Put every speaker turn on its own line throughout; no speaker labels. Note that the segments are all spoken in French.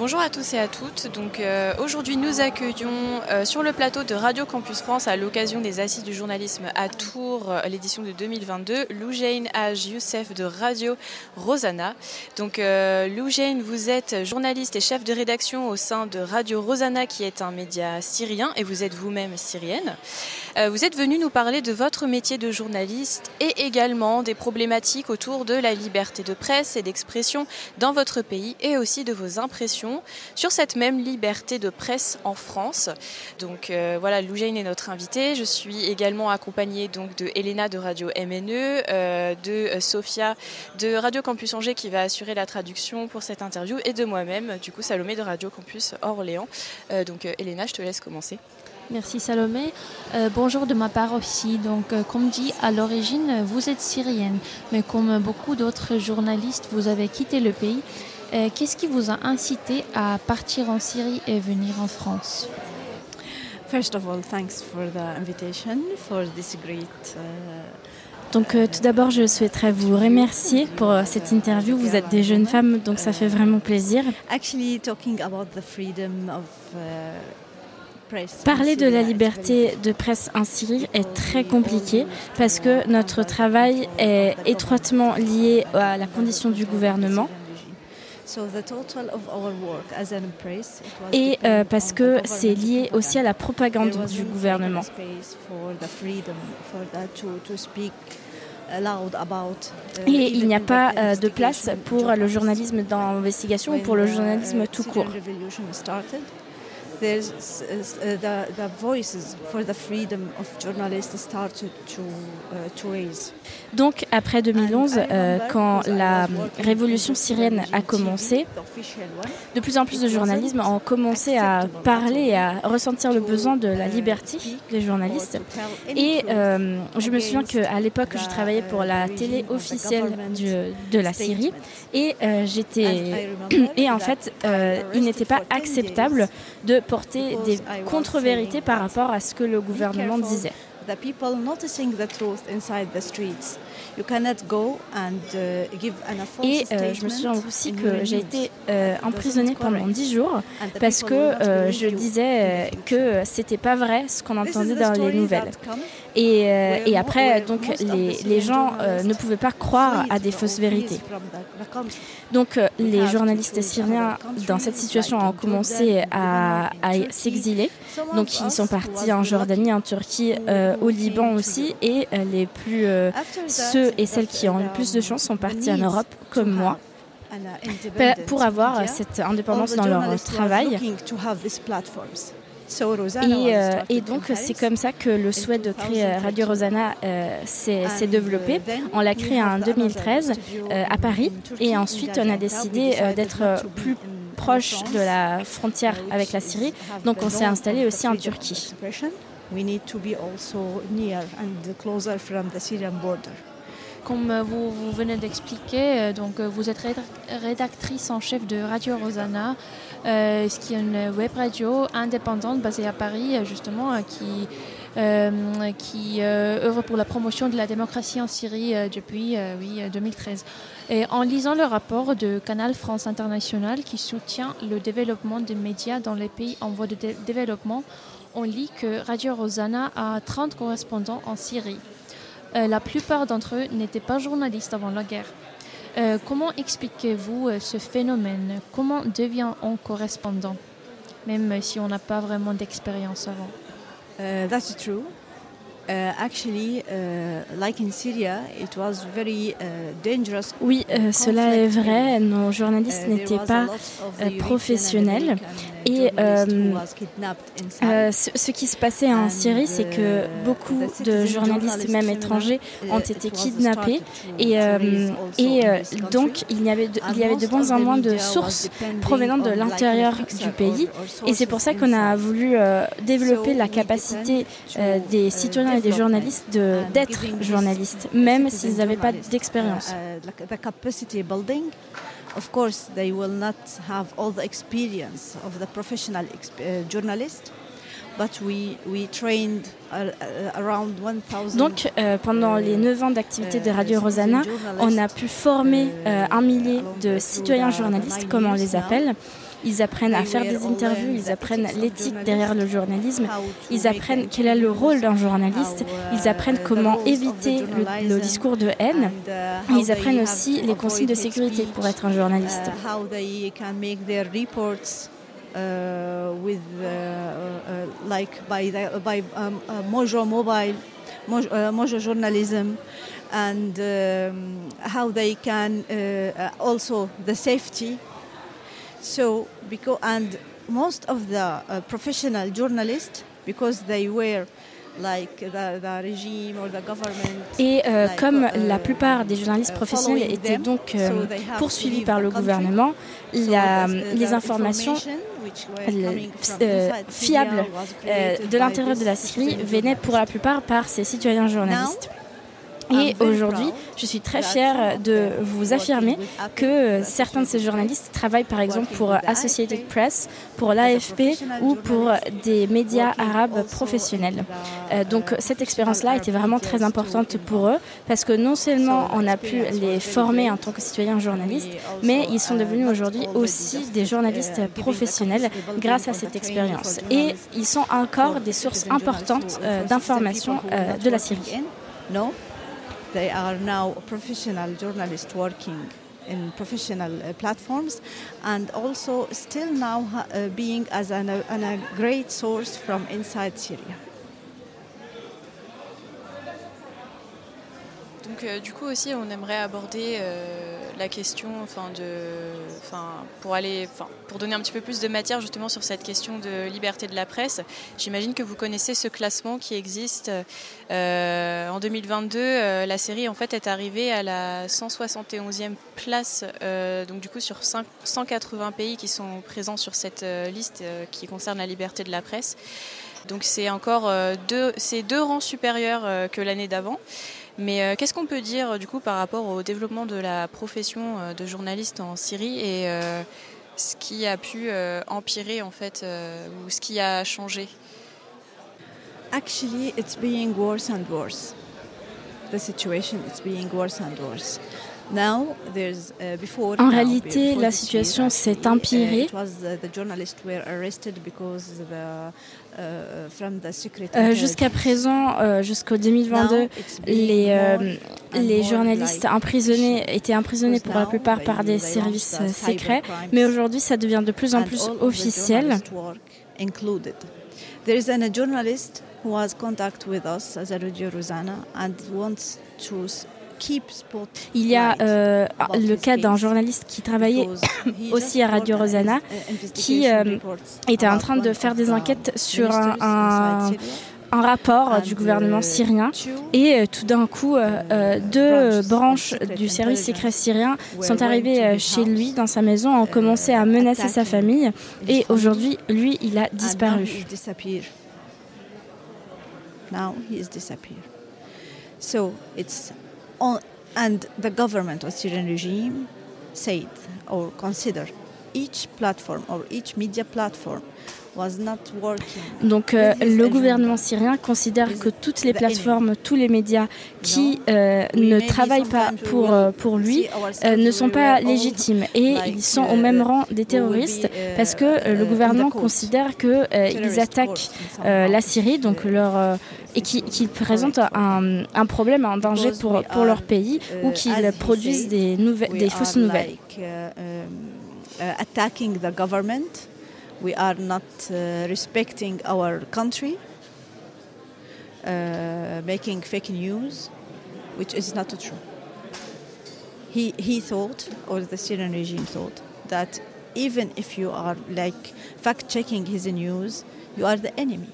Bonjour à tous et à toutes. Donc euh, aujourd'hui nous accueillons euh, sur le plateau de Radio Campus France à l'occasion des Assises du journalisme à Tours, euh, l'édition de 2022, Loujain Aj Youssef de Radio Rosanna. Donc Loujain, vous êtes journaliste et chef de rédaction au sein de Radio Rosanna qui est un média syrien et vous êtes vous-même syrienne. vous êtes venu nous parler de votre métier de journaliste et également des problématiques autour de la liberté de presse et d'expression dans votre pays et aussi de vos impressions sur cette même liberté de presse en France. Donc euh, voilà, Loujaine est notre invitée. Je suis également accompagnée donc de Elena de Radio MNE, euh, de euh, Sophia de Radio Campus Angers qui va assurer la traduction pour cette interview et de moi-même, du coup Salomé de Radio Campus Orléans. donc Elena, je te laisse commencer.
Merci Salomé. bonjour de ma part aussi. Donc, comme dit, à l'origine, vous êtes syrienne, mais comme beaucoup d'autres journalistes, vous avez quitté le pays qu'est-ce qui vous a incité à partir en Syrie et venir en France
First of all, thanks for the invitation for this great. Uh,
donc euh, tout d'abord, je souhaiterais vous remercier pour euh, cette interview. Vous êtes des jeunes femmes, donc ça fait vraiment plaisir. Parler de la liberté de presse en Syrie est très compliqué parce que notre travail est étroitement lié à la condition du gouvernement. Et euh, parce que c'est lié aussi à la propagande du gouvernement. Et il n'y a pas euh, de place pour le journalisme d'investigation ou pour le journalisme tout court. Donc après 2011, euh, quand la révolution syrienne a commencé, de plus en plus de journalistes ont commencé à parler et à ressentir le besoin de la liberté des journalistes. Et euh, je me souviens qu'à l'époque, je travaillais pour la télé officielle de la Syrie. et euh, j'étais et en fait, il n'était pas acceptable de porter des contre-vérités par rapport à ce que le gouvernement disait. Et euh, je me souviens aussi que j'ai été euh, emprisonnée pendant dix jours parce que euh, je disais que c'était pas vrai ce qu'on entendait dans les nouvelles. Et, et après, donc, les, les gens ne pouvaient pas croire à des fausses vérités. Donc, les journalistes syriens dans cette situation ont commencé à, à s'exiler. Donc, ils sont partis en Jordanie, en Turquie, au Liban aussi, et les plus ceux et celles qui ont eu plus de chance sont partis en Europe, comme moi, pour avoir cette indépendance dans leur travail. Et, euh, et, donc c'est comme ça que le souhait de créer Radio Rosanna euh, s'est développé. On l'a créé en 2013 euh, à Paris et ensuite on a décidé d'être plus proche de la frontière avec la Syrie. Donc on s'est installé aussi en Turquie. Comme vous, venez d'expliquer, euh, donc euh, vous êtes rédactrice en chef de Radio Rosanna, euh, ce qui est une web radio indépendante basée à Paris, justement, qui, œuvre pour la promotion de la démocratie en Syrie depuis oui, 2013. Et en lisant le rapport de Canal France International qui soutient le développement des médias dans les pays en voie de développement, on lit que Radio Rosanna a 30 correspondants en Syrie. Euh, la plupart d'entre eux n'étaient pas journalistes avant la guerre. Euh, comment expliquez-vous euh, ce phénomène? Comment devient-on correspondant, même si on n'a pas vraiment d'expérience avant
That's true.
Oui, cela est vrai. Nos journalistes uh, n'étaient pas professionnels. Et euh, euh, ce, qui se passait en Syrie, c'est que beaucoup de journalistes, même étrangers, ont été kidnappés. Et, euh, et donc, il y, avait de, il y avait de moins en moins de sources provenant de l'intérieur du pays. Et c'est pour ça qu'on a voulu développer la capacité des citoyens et des journalistes d'être journalistes, même s'ils n'avaient pas d'expérience.
Of course, they will not have all the experience of the professional uh, journalist, Donc, euh, pendant les 9 ans d'activité de Radio Rosanna, on a pu former euh, un millier de citoyens journalistes, comme on les appelle. Ils apprennent à faire des interviews, ils apprennent l'éthique derrière le journalisme, ils apprennent quel est le rôle d'un journaliste, ils apprennent comment éviter le, discours de haine, ils apprennent aussi les consignes de sécurité pour être un journaliste.
Uh, with uh, uh, like by the, um, Mojo Mobile, Mojo, Mojo journalism, and um, how they can also the safety. So because and most of the professional journalists because they were
Et euh, comme la plupart des journalistes uh, professionnels étaient donc euh, poursuivis par le gouvernement, la, les informations euh, fiables de l'intérieur de la Syrie venaient pour la plupart par ces citoyens journalistes. Et aujourd'hui, je suis très fière de vous affirmer que certains de ces journalistes travaillent par exemple pour Associated Press, pour l'AFP ou pour des médias arabes professionnels. Euh, donc cette expérience-là était vraiment très importante pour eux parce que non seulement on a pu les former en tant que citoyens journalistes, mais ils sont devenus aujourd'hui aussi des journalistes professionnels grâce à cette expérience. Et ils sont encore des sources importantes euh, d'informations euh, de la Syrie.
They are now professional journalists working in professional uh, platforms and also still now uh, being as an, an, a great source from inside Syria.
Euh, du coup aussi on aimerait aborder euh, la question enfin pour donner un petit peu plus de matière justement sur cette question de liberté de la presse. J'imagine que vous connaissez ce classement qui existe euh, en 2022 la série en fait est arrivée à la 171e place donc du coup sur 180 pays qui sont présents sur cette liste qui concerne la liberté de la presse. Donc c'est encore deux, deux rangs supérieurs que l'année d'avant. Mais euh, qu'est-ce qu'on peut dire du coup par rapport au développement de la profession euh, de journaliste en Syrie et euh, ce qui a pu empirer en fait ou ce qui a changé?
Actually, it's being worse and worse. The situation is being worse and worse.
Uh, en réalité, la situation s'est empirée. Jusqu'à présent, euh, jusqu'au 2022, les, euh, les journalistes emprisonnés étaient emprisonnés pour la plupart par des services secrets, mais aujourd'hui, ça devient de plus en plus officiel.
There is a journalist who has contact with us as a Radio Rosanna and wants to
il y a euh, le cas d'un journaliste qui travaillait aussi à Radio Rosanna, qui euh, était en train de faire des enquêtes sur un, rapport du gouvernement syrien. et euh, tout d'un coup deux branches du service secret syrien sont arrivées chez lui dans sa maison, ont commencé à menacer sa famille. Et aujourd'hui lui il a disparu.
Now he is disappeared. So it's and the government of Syrian regime said or considered each platform or each media platform
Donc euh, le gouvernement syrien considère que toutes les plateformes, tous les médias qui euh, ne travaillent pas pour, euh, pour lui ne sont pas légitimes et ils sont au même rang des terroristes parce que le gouvernement considère qu'ils attaquent la Syrie donc leur, et qu'ils présentent un, un, problème, un danger pour, pour leur pays ou qu'ils produisent des, des fausses nouvelles.
attacking the government we are not uh, respecting our country, uh, making fake news, which is not true. He, he thought, or the Syrian regime thought, that even if you are like fact checking his news, you are the enemy.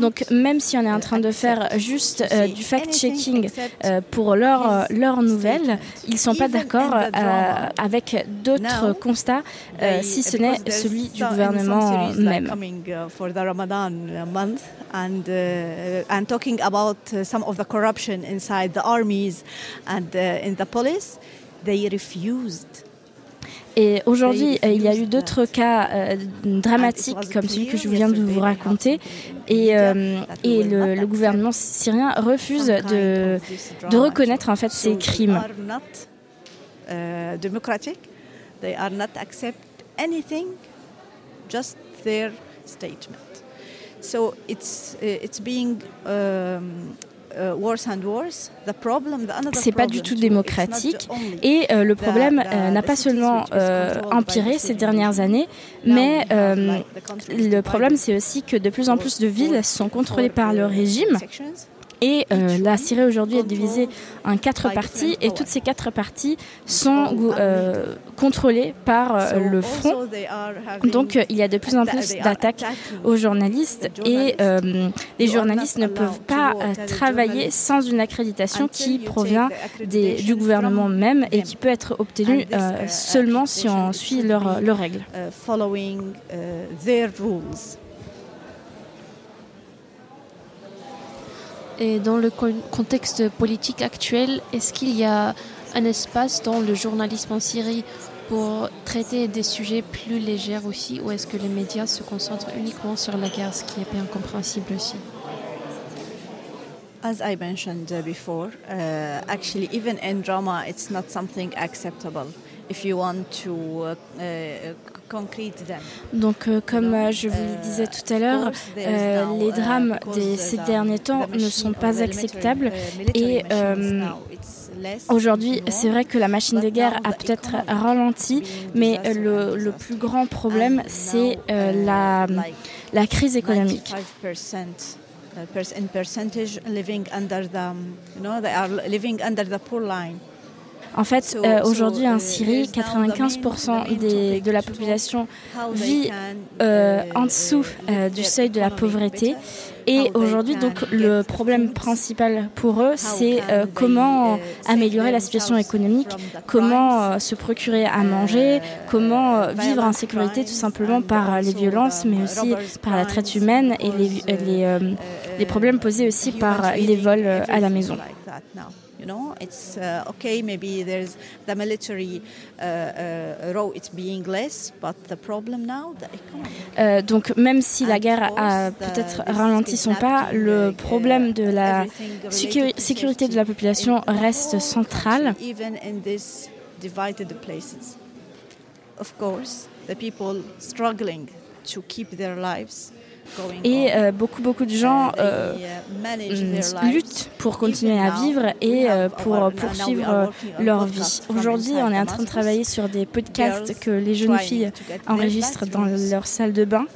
Donc même si on est en train de faire juste euh, du fact-checking euh, pour leurs leur nouvelles, ils ne sont pas d'accord euh, avec d'autres constats, si ce n'est celui du gouvernement même.
And, and talking about some of the corruption inside the armies and in the police, they refused
Et aujourd'hui, il y a eu d'autres cas dramatiques comme celui que je viens de vous raconter. Et, et le, gouvernement syrien refuse de, de reconnaître en fait ces crimes.
They are not accept anything, just their statement. So it's it's being um,
c'est pas du tout démocratique. et euh, le problème euh, n'a pas seulement euh, empiré ces dernières années, mais le problème c'est aussi que de plus en plus de villes sont contrôlées par le régime et euh, la Syrie aujourd'hui est divisée en quatre parties et toutes ces quatre parties sont euh, contrôlées par euh, le front. Donc il y a de plus en plus d'attaques aux journalistes et les journalistes ne peuvent pas travailler sans une accréditation qui provient des, du gouvernement même et qui peut être obtenue seulement si on suit leurs règles.
Et dans le contexte politique actuel, est-ce qu'il y a un espace dans le journalisme en Syrie pour traiter des sujets plus légers aussi, ou est-ce que les médias se concentrent uniquement sur la guerre, ce qui est bien compréhensible aussi?
As I mentioned before, uh, actually, even in drama, it's not something acceptable. If you want to uh, uh,
donc, euh, comme euh, je vous le disais tout à l'heure, euh, les drames de ces derniers temps ne sont pas acceptables et Aujourd'hui, c'est vrai que la machine de guerre a peut-être ralenti, mais le, le, plus grand problème, c'est la, la crise économique. En fait, euh, aujourd'hui en uh, Syrie, 95% des, de la population vit euh, en dessous euh, du seuil de la pauvreté. Et aujourd'hui, donc, le problème principal pour eux, c'est comment améliorer la situation économique, comment se procurer à manger, comment vivre en sécurité tout simplement par les violences, mais aussi par la traite humaine et les, les, les problèmes posés aussi par les vols à la maison. You know, it's uh, okay. Maybe there's the military uh, uh, role it's being less, but the problem now, the economy. Euh, donc même si la guerre a peut-être ralenti son pas, le problème de la sécurité de la population reste central. Even in these divided places, of course, the people struggling to keep their lives et euh, beaucoup, beaucoup de gens euh, mm, luttent pour continuer à vivre et euh, pour poursuivre leur vie. Aujourd'hui, on est en train de travailler sur des podcasts que les jeunes filles enregistrent dans leur salle de bain.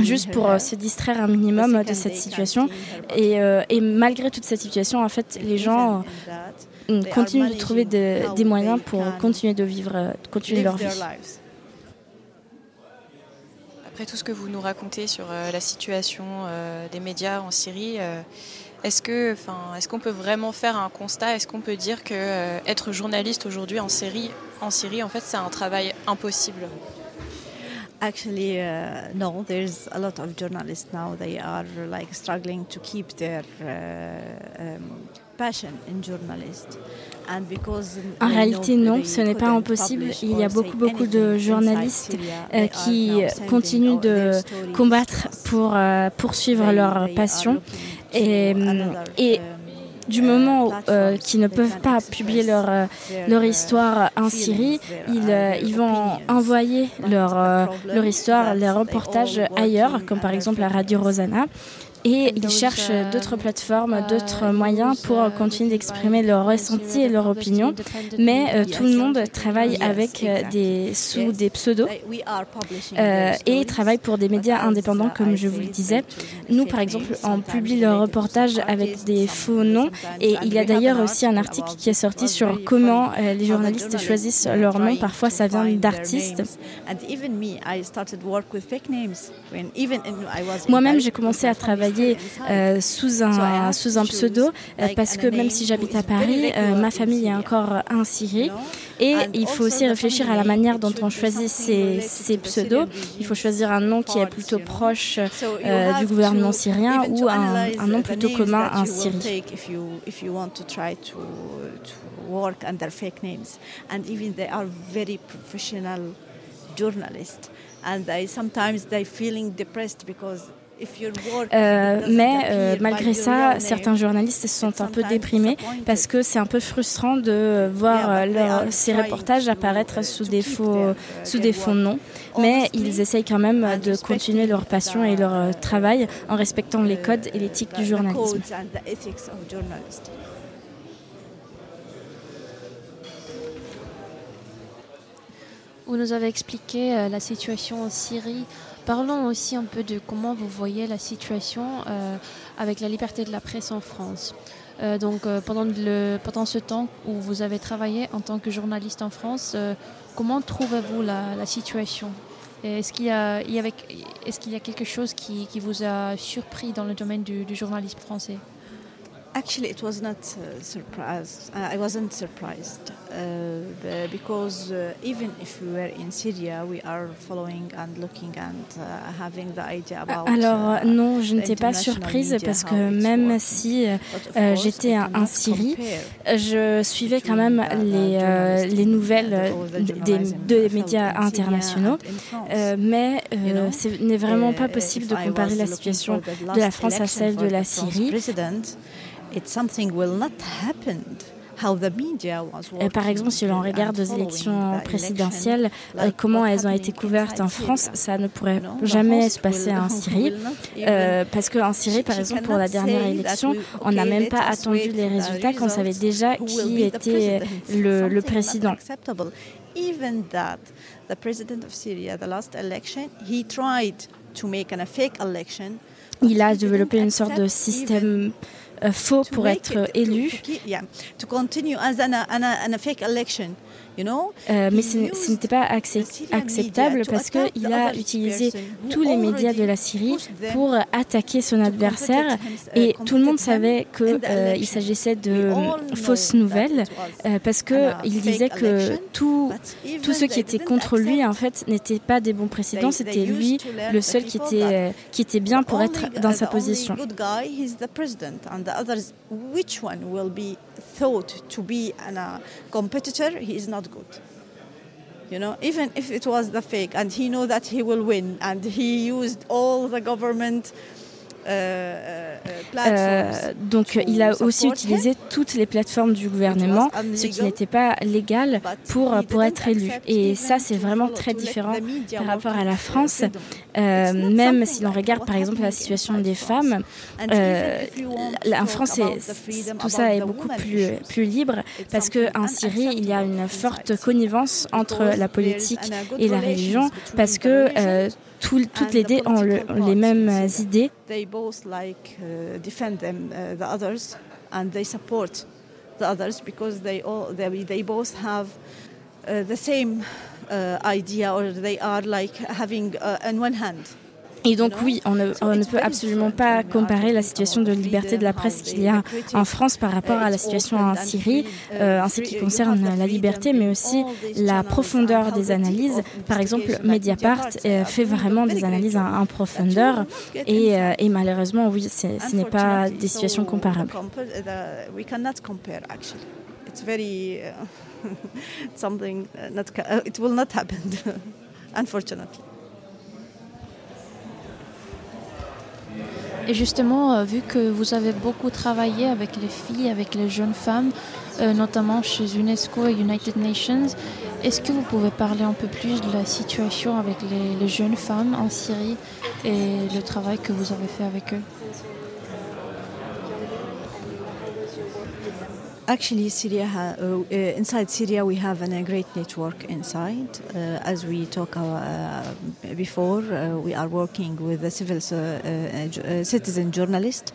Juste pour se distraire un minimum de cette situation. Et, et malgré toute cette situation, en fait, les gens continuent de trouver des moyens pour continuer de vivre, euh, continuer leur vie.
Après tout ce que vous nous racontez sur euh, la situation euh, des médias en Syrie, est-ce que, est-ce qu'on peut vraiment faire un constat? Est-ce qu'on peut dire que être journaliste aujourd'hui en Syrie, en Syrie, en fait, c'est un travail impossible?
Actually, uh, no. There's a lot of journalists now. They are like struggling to keep their uh, um,
En réalité, non, ce n'est pas impossible. Il y a beaucoup, beaucoup de journalistes euh, qui continuent de combattre pour euh, poursuivre leur passion. Et, et du moment euh, qu'ils ne peuvent pas publier leur, leur histoire en Syrie, ils, ils vont envoyer leur, leur histoire, leurs reportages ailleurs, comme par exemple la radio Rosanna et ils cherchent euh, d'autres plateformes, euh, d'autres moyens pour continuer d'exprimer leurs ressentis et leurs opinions. Mais euh, tout le monde travaille avec des sous des pseudos et travaille pour des médias indépendants, comme je vous le disais. Nous, par exemple, on publie leurs reportages avec des faux noms et il y a d'ailleurs aussi un article qui est sorti sur comment les journalistes choisissent leurs noms. Parfois, ça vient d'artistes. Moi-même, j'ai commencé à travailler travailler sous, un, sous un pseudo parce que même si j'habite à Paris, ma famille est encore en Syrie. Et il faut aussi réfléchir à la manière dont on choisit ces, ces pseudos. Il faut choisir un nom qui est plutôt proche du gouvernement syrien ou un, un nom plutôt commun en Syrie.
work under fake names and even they are very professional journalists and they sometimes they feeling depressed because
Euh, mais euh, malgré ça, certains journalistes se sont un peu déprimés parce que c'est un peu frustrant de voir euh, ces reportages apparaître sous des faux, sous des faux noms. Mais ils essayent quand même de continuer leur passion et leur travail en respectant les codes et l'éthique du journalisme.
Vous nous avez expliqué la situation en Syrie Parlons aussi un peu de comment vous voyez la situation euh, avec la liberté de la presse en France. Euh, donc euh, pendant, le, pendant ce temps où vous avez travaillé en tant que journaliste en France, comment trouvez-vous la, situation? Est-ce qu'il y, a, est y a quelque chose qui, vous a surpris dans le domaine du journalisme français?
Actually, it was not uh, surprised. Uh, I wasn't surprised uh, because uh, even if we were in Syria, we are following and looking and uh, having the idea about.
Alors non, je n'étais pas surprise parce que même si euh, j'étais en Syrie, je suivais quand même les, euh, les nouvelles des deux médias internationaux. Euh, mais ce n'est vraiment pas possible de comparer la situation de la France à celle de la Syrie. Par exemple, si l'on regarde les élections présidentielles, euh, comment elles ont été couvertes en France, ça ne pourrait jamais se passer en Syrie. Euh, parce qu'en Syrie, par exemple, pour la dernière élection, on n'a même pas attendu les résultats qu'on savait déjà qui était le, le président. Even that, the president of Syria, the last election, he tried to make a fake election. Il a développé une sorte de système euh, faux pour être élu. Euh, mais ce n'était pas acceptable parce qu'il a utilisé tous les médias de la Syrie pour attaquer son adversaire et tout le monde savait qu'il euh, s'agissait de fausses nouvelles euh, parce qu'il disait que tous ceux qui étaient contre lui en fait n'étaient pas des bons présidents, c'était lui le seul qui était, qui était bien pour être dans sa position. Thought to be a uh, competitor, he is not good. You know, even if it was the fake, and he know that he will win, and he used all the government Euh, euh, donc il a aussi utilisé toutes les plateformes du gouvernement, ce qui n'était pas légal pour, pour être élu. Et ça, c'est vraiment très différent par rapport à la France. Euh, même si l'on regarde par exemple la situation des femmes, en France, tout ça est beaucoup plus, plus libre parce qu'en Syrie, il y a une forte connivence entre la politique et la religion parce que tout, toutes les deux ont, le, ont les mêmes idées. They both like uh, defend them, uh, the others, and they support the others because they all they, they both have uh, the same uh, idea, or they are like having uh, on one hand Et donc oui, on ne, peut absolument pas comparer la situation de liberté de la presse qu'il y a en France par rapport à la situation en Syrie, euh, en ce qui concerne la liberté, mais aussi la profondeur des analyses. Par exemple, Mediapart euh, fait vraiment des analyses en, profondeur et, euh, et, malheureusement, oui, ce n'est pas des situations comparables. It's very uh, something uh, not, uh, it will not happen, unfortunately.
Et justement, euh, vu que vous avez beaucoup travaillé avec les filles, avec les jeunes femmes, euh, notamment chez UNESCO et United Nations, est-ce que vous pouvez parler un peu plus de la situation avec les, les jeunes femmes en Syrie et le travail que vous avez fait avec eux?
Actually, Syria, uh, uh, inside Syria, we have a great network inside. Uh, as we talked uh, before, uh, we are working with the civil uh, citizen journalist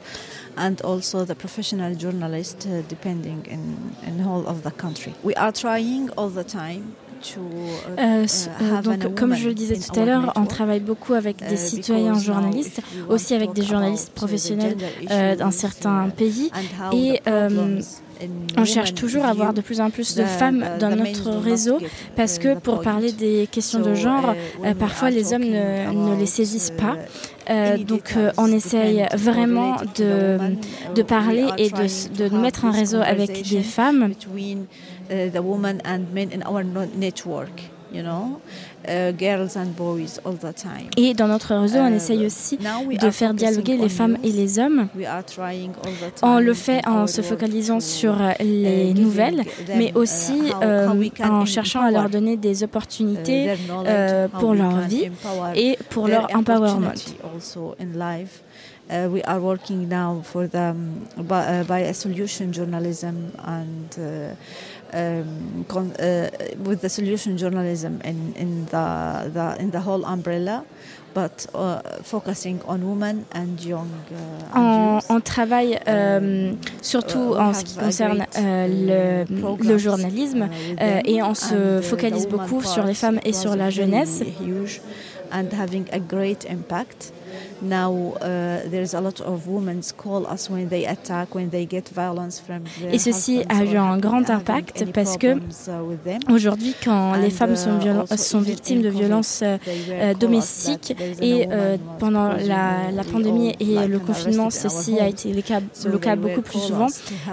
and also the professional journalist, depending in, in whole of the country. We are trying all the time
donc, comme je le disais tout à l'heure, on travaille beaucoup avec des citoyens journalistes, aussi avec des journalistes professionnels d'un certain pays. Et on cherche toujours à avoir de plus en plus de femmes dans notre réseau parce que pour parler des questions de genre, uh, parfois les hommes ne, les saisissent pas. Euh, donc on essaye vraiment de, de parler et de, de mettre un réseau avec des femmes. Uh, et dans notre réseau, on uh, essaye aussi de faire dialoguer les femmes et les hommes. On le fait en se focalisant sur uh, les nouvelles, mais aussi euh, en cherchant à leur donner des opportunités euh, pour leur vie et pour leur empowerment.
Uh, we are working now for the um, by, uh, by, a solution journalism and uh, um, uh, with the solution journalism in, in the, the in the whole umbrella. But, uh, focusing on women and young, uh,
on, on, travaille euh, surtout en ce qui concerne euh, le, le, journalisme euh, et on se focalise beaucoup sur les femmes et sur la jeunesse.
And having a great impact.
Et ceci a eu un grand impact parce que uh, aujourd'hui, quand les femmes sont, uh, sont victimes de violences uh, euh, domestiques. et euh, pendant la, la, pandémie et le confinement, ceci a été le cas, le cas beaucoup plus souvent,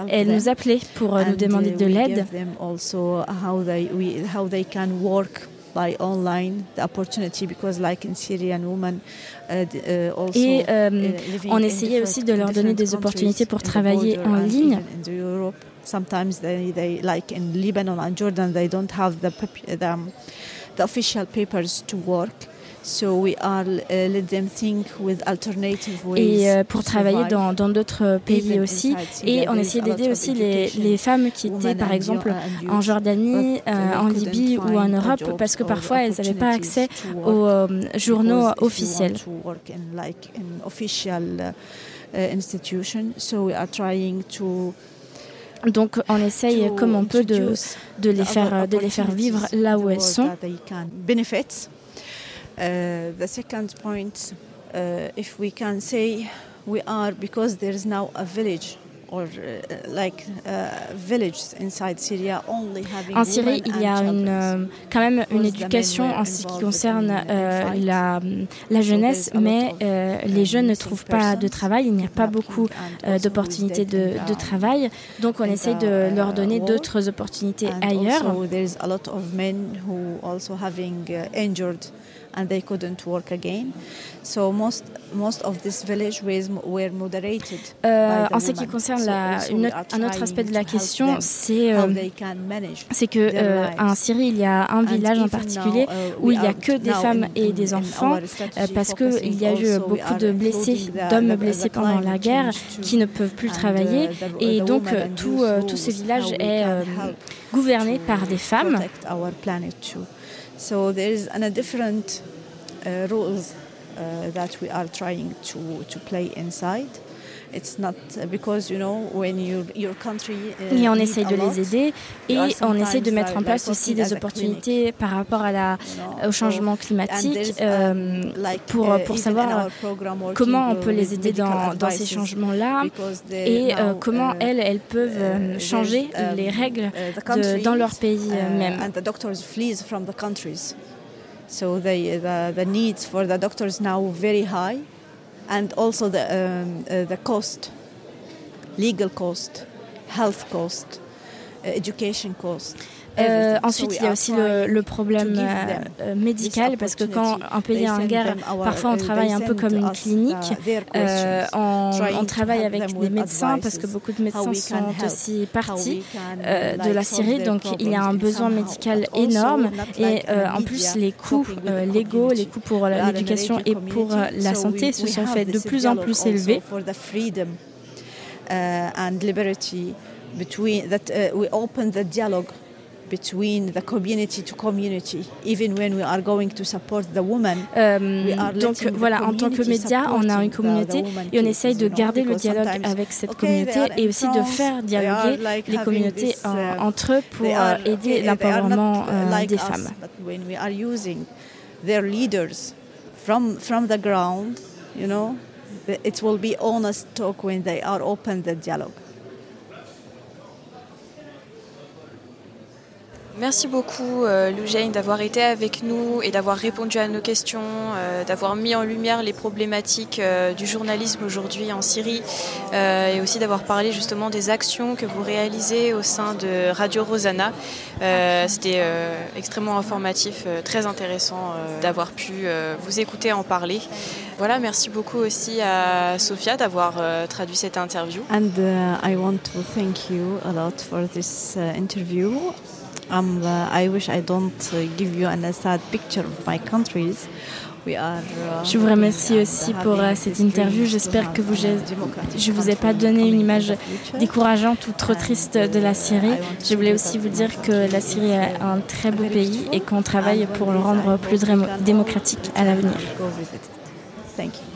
elles nous appelaient pour euh, nous demander de l'aide.
by online the opportunity because like in Syrian women uh,
uh, et euh, uh, on essayait aussi de leur donner des opportunités pour travailler en ligne.
Sometimes they, they like in Lebanon and Jordan they don't have the, the, the official papers to work.
Et euh, pour travailler dans d'autres pays aussi. Et on essayait d'aider aussi les, les, femmes qui étaient par exemple en Jordanie, euh, en Libye ou en Europe parce que parfois elles n'avaient pas accès aux euh, journaux officiels. Donc on essaye comme on peut de, de, les, faire, de les faire vivre là où elles sont.
Uh, the second point, uh, if we can say, we are because there is now a village or uh, like uh, villages inside Syria only having
en Syrie, il y a une, euh, quand même une éducation en ce qui concerne euh, la, la, jeunesse, mais euh, les jeunes ne trouvent pas de travail. Il n'y a pas beaucoup d'opportunités de, de, travail. Donc on essaye de leur donner d'autres opportunités ailleurs.
And they couldn't work again. So most most of this village were moderated.
Euh, en ce qui concerne la, une, un autre aspect de la question, c'est euh, c'est que euh, en Syrie il y a un village en particulier uh, où il n'y a que des femmes et des enfants euh, parce que il y a eu beaucoup de blessés, d'hommes blessés pendant la guerre qui ne peuvent plus travailler uh, et donc euh, tout tout ce village est gouverné par des femmes.
So there is a different uh, rules uh, that we are trying to, to play inside. It's not uh, because you know when your, your country, uh,
et on essaye de les aider et on essaye de mettre en place aussi des opportunités par rapport à la, au changement climatique euh, um, pour, pour savoir comment on peut les aider dans, dans ces changements-là et euh, comment elles, elles peuvent euh, changer um, les règles de, dans leur pays même.
So the, the, the needs for the doctors now very high, and also the, um, uh, the cost, legal cost, health cost, uh, education cost.
Euh, ensuite, il y a aussi le, le problème euh, médical, parce que quand un pays est en guerre, parfois on travaille un peu comme une clinique. Euh, on, on, travaille avec des médecins, parce que beaucoup de médecins sont aussi partis euh, de la Syrie, donc il y a un besoin médical énorme. Et en plus, les coûts légaux, les coûts pour l'éducation et pour la santé se sont faits de plus en plus élevés.
and liberty between that uh, we open the dialogue between the community to community. Even when we are going to support the woman,
euh, donc voilà, en tant que média, on a une communauté et on essaye de garder le dialogue avec cette communauté et aussi de faire dialoguer les communautés uh, entre eux pour uh, aider l'empowerment uh, des femmes.
when we are using their leaders from from the ground, you know, it will be honest talk when they are open the dialogue.
Merci beaucoup euh, d'avoir été avec nous et d'avoir répondu à nos questions, euh, d'avoir mis en lumière les problématiques euh, du journalisme aujourd'hui en Syrie et aussi d'avoir parlé justement des actions que vous réalisez au sein de Radio Rosanna. C'était extrêmement informatif, très intéressant d'avoir pu vous écouter en parler. Voilà, merci beaucoup aussi à Sophia d'avoir traduit cette interview.
And uh, I want to thank you a lot for this uh, interview. Um, uh, I wish I don't uh, give you a sad picture of my countries.
Uh, je vous remercie aussi pour uh, cette interview. J'espère que vous, je ne vous ai pas donné une image décourageante ou trop triste de la Syrie. Je voulais aussi vous dire que la Syrie est un très beau pays et qu'on travaille pour le rendre plus démocratique à l'avenir.
Thank you.